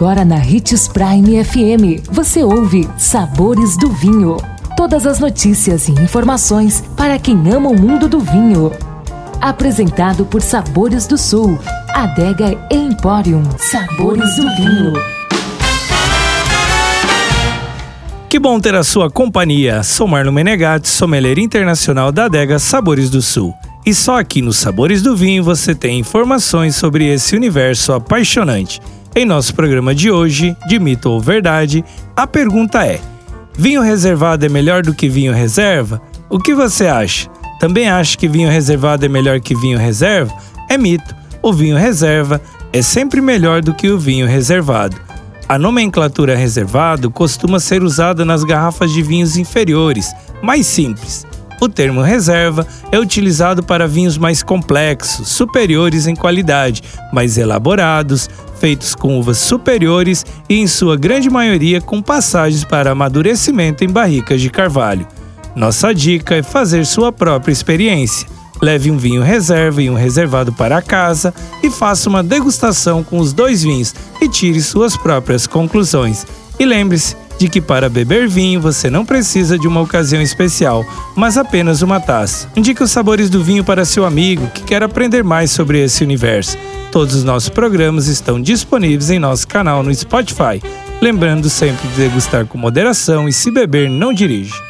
Agora na Ritz Prime FM, você ouve Sabores do Vinho. Todas as notícias e informações para quem ama o mundo do vinho. Apresentado por Sabores do Sul, Adega Emporium. Sabores do Vinho. Que bom ter a sua companhia. Sou Marlon Menegatti, sommelier internacional da Adega Sabores do Sul. E só aqui nos Sabores do Vinho você tem informações sobre esse universo apaixonante. Em nosso programa de hoje, de mito ou verdade, a pergunta é: vinho reservado é melhor do que vinho reserva? O que você acha? Também acha que vinho reservado é melhor que vinho reserva? É mito. O vinho reserva é sempre melhor do que o vinho reservado. A nomenclatura reservado costuma ser usada nas garrafas de vinhos inferiores, mais simples. O termo reserva é utilizado para vinhos mais complexos, superiores em qualidade, mais elaborados, feitos com uvas superiores e, em sua grande maioria, com passagens para amadurecimento em barricas de carvalho. Nossa dica é fazer sua própria experiência. Leve um vinho reserva e um reservado para casa e faça uma degustação com os dois vinhos e tire suas próprias conclusões. E lembre-se de que para beber vinho você não precisa de uma ocasião especial, mas apenas uma taça. Indique os sabores do vinho para seu amigo que quer aprender mais sobre esse universo. Todos os nossos programas estão disponíveis em nosso canal no Spotify. Lembrando sempre de degustar com moderação e se beber, não dirige.